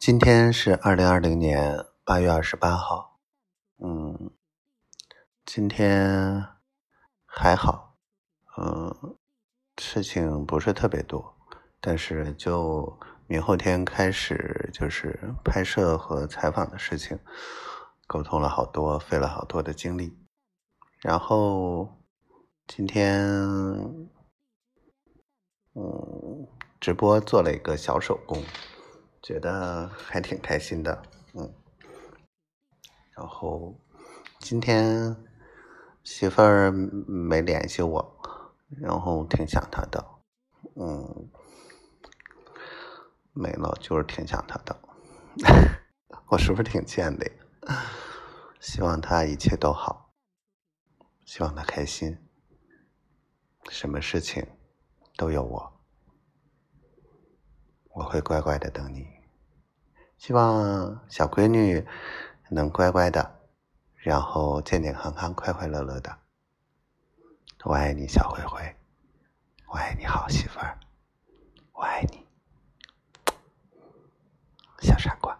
今天是二零二零年八月二十八号，嗯，今天还好，嗯，事情不是特别多，但是就明后天开始就是拍摄和采访的事情，沟通了好多，费了好多的精力，然后今天，嗯，直播做了一个小手工。觉得还挺开心的，嗯。然后今天媳妇儿没联系我，然后挺想她的，嗯，没了就是挺想她的。我是不是挺贱的？希望她一切都好，希望她开心，什么事情都有我。我会乖乖的等你，希望小闺女能乖乖的，然后健健康康、快快乐乐的。我爱你，小灰灰，我爱你好媳妇儿，我爱你，小傻瓜。